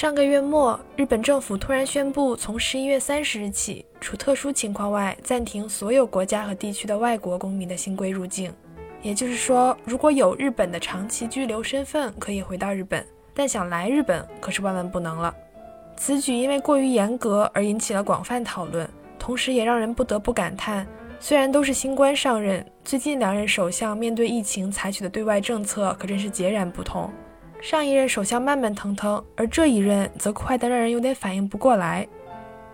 上个月末，日本政府突然宣布，从十一月三十日起，除特殊情况外，暂停所有国家和地区的外国公民的新规入境。也就是说，如果有日本的长期居留身份，可以回到日本，但想来日本可是万万不能了。此举因为过于严格而引起了广泛讨论，同时也让人不得不感叹：虽然都是新官上任，最近两任首相面对疫情采取的对外政策可真是截然不同。上一任首相慢慢腾腾，而这一任则快得让人有点反应不过来。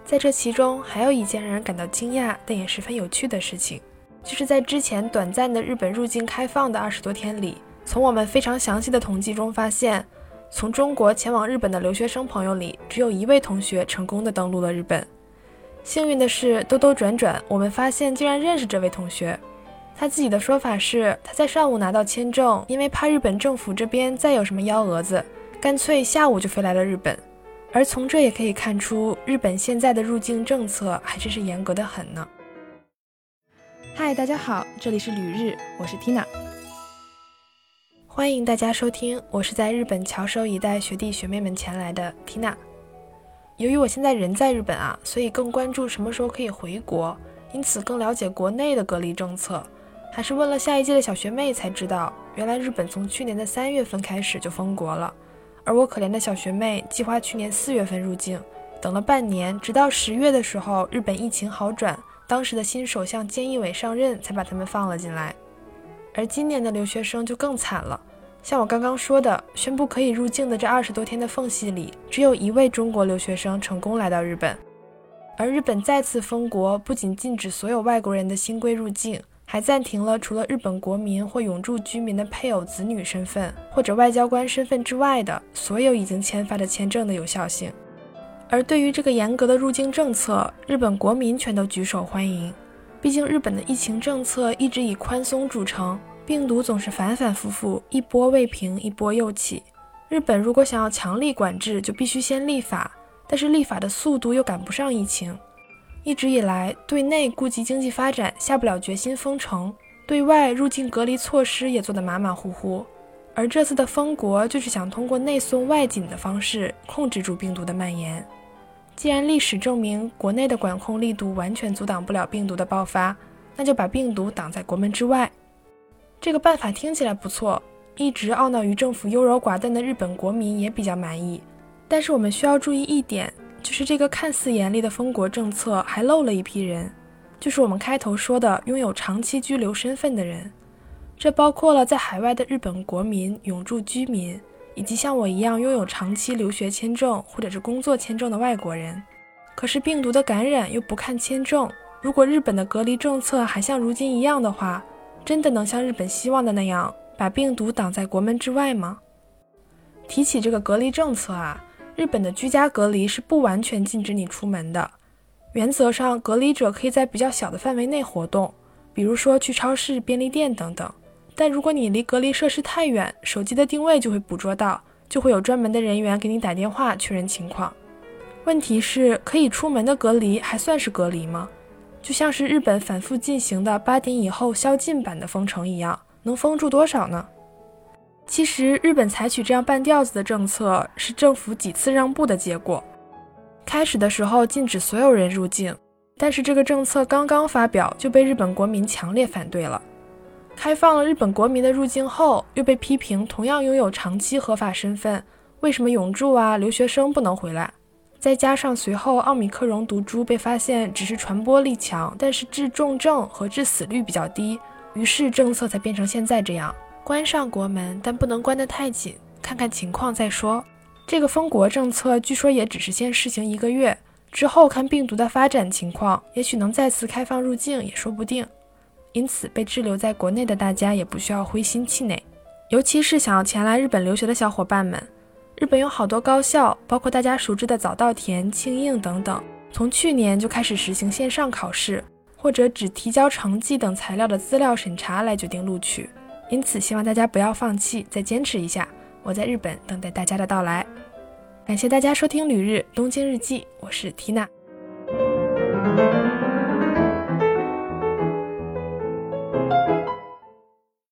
在这其中，还有一件让人感到惊讶但也十分有趣的事情，就是在之前短暂的日本入境开放的二十多天里，从我们非常详细的统计中发现，从中国前往日本的留学生朋友里，只有一位同学成功的登陆了日本。幸运的是，兜兜转转，我们发现竟然认识这位同学。他自己的说法是，他在上午拿到签证，因为怕日本政府这边再有什么幺蛾子，干脆下午就飞来了日本。而从这也可以看出，日本现在的入境政策还真是严格的很呢。嗨，大家好，这里是旅日，我是 Tina，欢迎大家收听。我是在日本翘首以待学弟学妹们前来的 Tina。由于我现在人在日本啊，所以更关注什么时候可以回国，因此更了解国内的隔离政策。还是问了下一届的小学妹才知道，原来日本从去年的三月份开始就封国了。而我可怜的小学妹计划去年四月份入境，等了半年，直到十月的时候，日本疫情好转，当时的新首相菅义伟上任，才把他们放了进来。而今年的留学生就更惨了，像我刚刚说的，宣布可以入境的这二十多天的缝隙里，只有一位中国留学生成功来到日本。而日本再次封国，不仅禁止所有外国人的新规入境。还暂停了除了日本国民或永住居民的配偶、子女身份或者外交官身份之外的所有已经签发的签证的有效性。而对于这个严格的入境政策，日本国民全都举手欢迎。毕竟日本的疫情政策一直以宽松著称，病毒总是反反复复，一波未平一波又起。日本如果想要强力管制，就必须先立法，但是立法的速度又赶不上疫情。一直以来，对内顾及经济发展，下不了决心封城；对外入境隔离措施也做得马马虎虎。而这次的封国，就是想通过内松外紧的方式控制住病毒的蔓延。既然历史证明国内的管控力度完全阻挡不了病毒的爆发，那就把病毒挡在国门之外。这个办法听起来不错，一直懊恼于政府优柔寡断的日本国民也比较满意。但是我们需要注意一点。就是这个看似严厉的封国政策，还漏了一批人，就是我们开头说的拥有长期居留身份的人。这包括了在海外的日本国民、永住居民，以及像我一样拥有长期留学签证或者是工作签证的外国人。可是病毒的感染又不看签证，如果日本的隔离政策还像如今一样的话，真的能像日本希望的那样把病毒挡在国门之外吗？提起这个隔离政策啊。日本的居家隔离是不完全禁止你出门的，原则上隔离者可以在比较小的范围内活动，比如说去超市、便利店等等。但如果你离隔离设施太远，手机的定位就会捕捉到，就会有专门的人员给你打电话确认情况。问题是，可以出门的隔离还算是隔离吗？就像是日本反复进行的八点以后宵禁版的封城一样，能封住多少呢？其实，日本采取这样半吊子的政策是政府几次让步的结果。开始的时候禁止所有人入境，但是这个政策刚刚发表就被日本国民强烈反对了。开放了日本国民的入境后，又被批评同样拥有长期合法身份，为什么永住啊留学生不能回来？再加上随后奥米克戎毒株被发现只是传播力强，但是致重症和致死率比较低，于是政策才变成现在这样。关上国门，但不能关得太紧，看看情况再说。这个封国政策据说也只是先试行一个月，之后看病毒的发展情况，也许能再次开放入境也说不定。因此，被滞留在国内的大家也不需要灰心气馁，尤其是想要前来日本留学的小伙伴们。日本有好多高校，包括大家熟知的早稻田、庆应等等，从去年就开始实行线上考试，或者只提交成绩等材料的资料审查来决定录取。因此，希望大家不要放弃，再坚持一下。我在日本等待大家的到来。感谢大家收听《旅日东京日记》，我是缇娜。